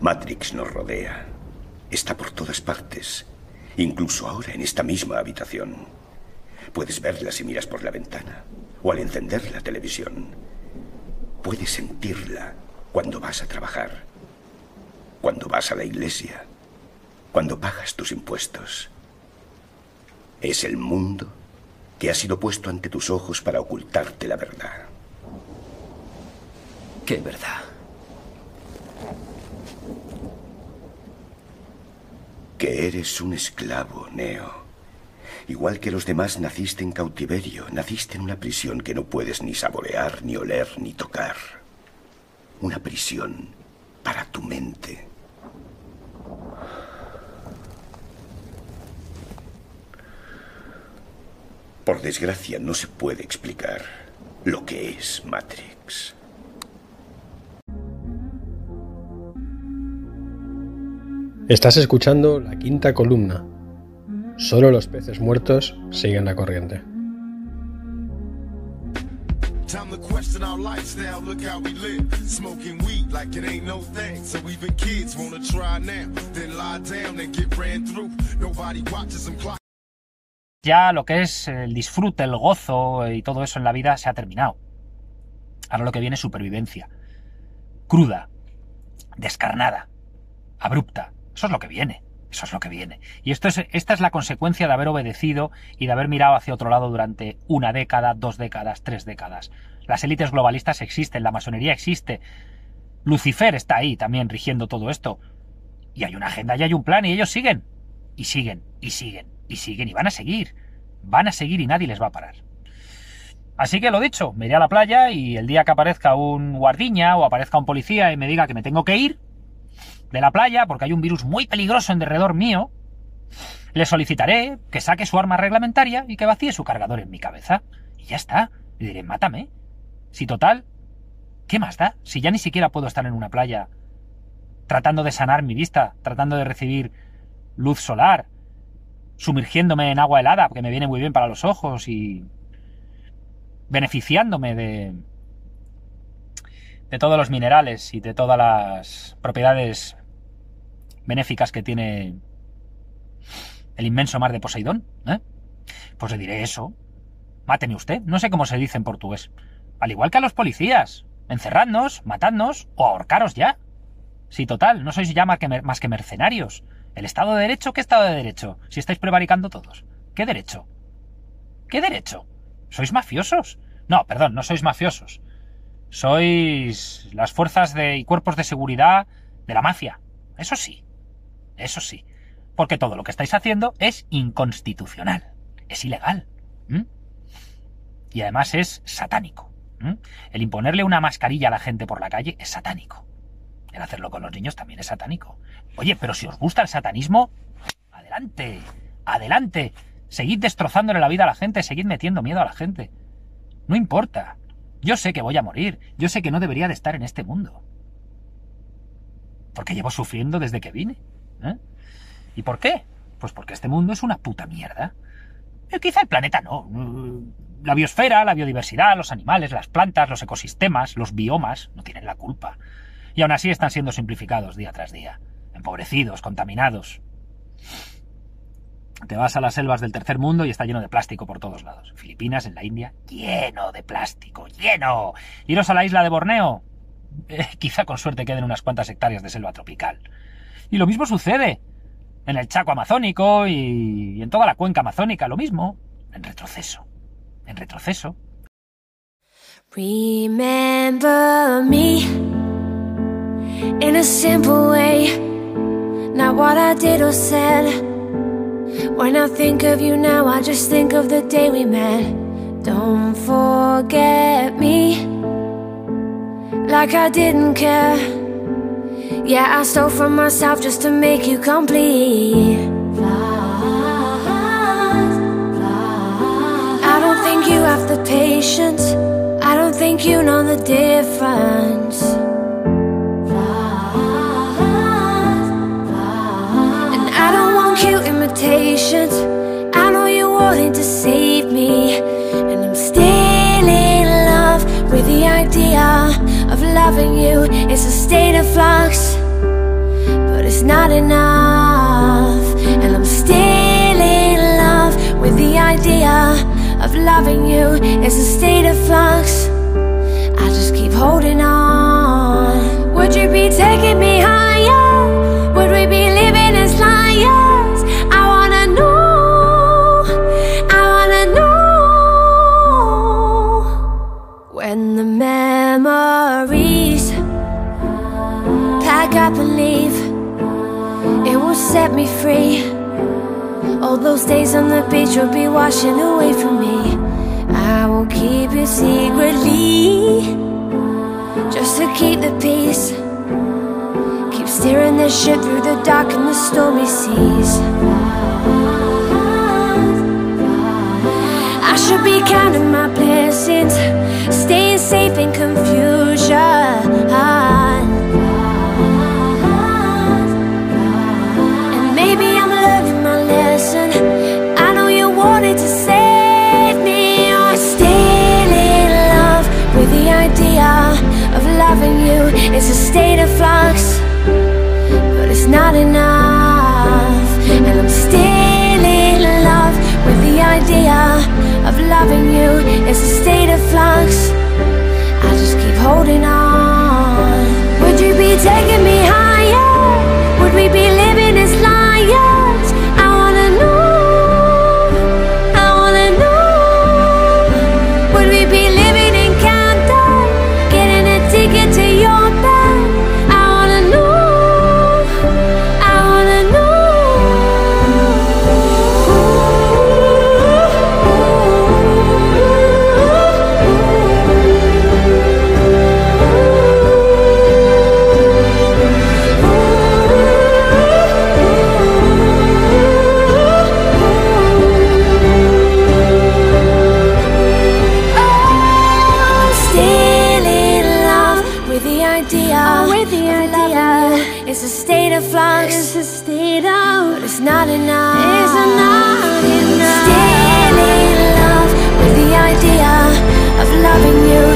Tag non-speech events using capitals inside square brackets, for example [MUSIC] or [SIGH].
Matrix nos rodea. Está por todas partes. Incluso ahora en esta misma habitación. Puedes verla si miras por la ventana o al encender la televisión. Puedes sentirla cuando vas a trabajar, cuando vas a la iglesia, cuando pagas tus impuestos. Es el mundo que ha sido puesto ante tus ojos para ocultarte la verdad. ¿Qué verdad? Que eres un esclavo, Neo. Igual que los demás naciste en cautiverio, naciste en una prisión que no puedes ni saborear, ni oler, ni tocar. Una prisión para tu mente. Por desgracia no se puede explicar lo que es Matrix. Estás escuchando la quinta columna. Solo los peces muertos siguen la corriente. Time to question our lifestyle, look how we live. Smoking weed like it ain't no thing. So even kids wanna try now, then lie down and get ran through. Nobody watches them clock. Ya lo que es el disfrute, el gozo y todo eso en la vida se ha terminado. Ahora lo que viene es supervivencia. Cruda, descarnada, abrupta. Eso es lo que viene. Eso es lo que viene. Y esto es, esta es la consecuencia de haber obedecido y de haber mirado hacia otro lado durante una década, dos décadas, tres décadas. Las élites globalistas existen, la masonería existe. Lucifer está ahí también rigiendo todo esto. Y hay una agenda y hay un plan y ellos siguen. Y siguen, y siguen, y siguen, y van a seguir. Van a seguir y nadie les va a parar. Así que lo dicho, me iré a la playa y el día que aparezca un guardiña o aparezca un policía y me diga que me tengo que ir, de la playa, porque hay un virus muy peligroso en derredor mío, le solicitaré que saque su arma reglamentaria y que vacíe su cargador en mi cabeza. Y ya está. Le diré, mátame. Si total, ¿qué más da? Si ya ni siquiera puedo estar en una playa tratando de sanar mi vista, tratando de recibir luz solar, sumergiéndome en agua helada, que me viene muy bien para los ojos y beneficiándome de, de todos los minerales y de todas las propiedades benéficas que tiene el inmenso mar de Poseidón, ¿eh? Pues le diré eso. Máteme usted. No sé cómo se dice en portugués. Al igual que a los policías. Encerradnos, matadnos o ahorcaros ya. Sí, total, no sois ya más que, más que mercenarios. ¿El Estado de Derecho? ¿Qué Estado de Derecho? Si estáis prevaricando todos. ¿Qué derecho? ¿Qué derecho? ¿Sois mafiosos? No, perdón, no sois mafiosos. Sois las fuerzas de, y cuerpos de seguridad de la mafia. Eso sí. Eso sí. Porque todo lo que estáis haciendo es inconstitucional. Es ilegal. Y además es satánico. El imponerle una mascarilla a la gente por la calle es satánico. El hacerlo con los niños también es satánico. Oye, pero si os gusta el satanismo, adelante. Adelante. Seguid destrozándole la vida a la gente, seguid metiendo miedo a la gente. No importa. Yo sé que voy a morir, yo sé que no debería de estar en este mundo. Porque llevo sufriendo desde que vine. ¿eh? ¿Y por qué? Pues porque este mundo es una puta mierda. Eh, quizá el planeta no. La biosfera, la biodiversidad, los animales, las plantas, los ecosistemas, los biomas no tienen la culpa. Y aún así están siendo simplificados día tras día. Empobrecidos, contaminados. Te vas a las selvas del tercer mundo y está lleno de plástico por todos lados. Filipinas, en la India, lleno de plástico, lleno. Iros a la isla de Borneo. Eh, [LAUGHS] quizá con suerte queden unas cuantas hectáreas de selva tropical. Y lo mismo sucede en el Chaco amazónico y, en toda la cuenca amazónica, lo mismo. En retroceso. En retroceso. Remember me in a simple way, not what I did or said. When I think of you now, I just think of the day we met. Don't forget me, like I didn't care. Yeah, I stole from myself just to make you complete. I don't think you have the patience. I don't think you know the difference. Loving you. It's a state of flux. But it's not enough. And I'm still in love with the idea of loving you. It's a state of flux. I just keep holding on. Would you be taking me up and leave, it will set me free. All those days on the beach will be washing away from me. I will keep it secretly, just to keep the peace. Keep steering the ship through the dark and the stormy seas. I should be counting my blessings, staying safe in confusion. Flux, but it's not enough. And I'm still in love with the idea of loving you. It's a state of flux. The idea. It's a state of flux. It's a state of. But it's not enough. It's not enough. Still in love with the idea of loving you.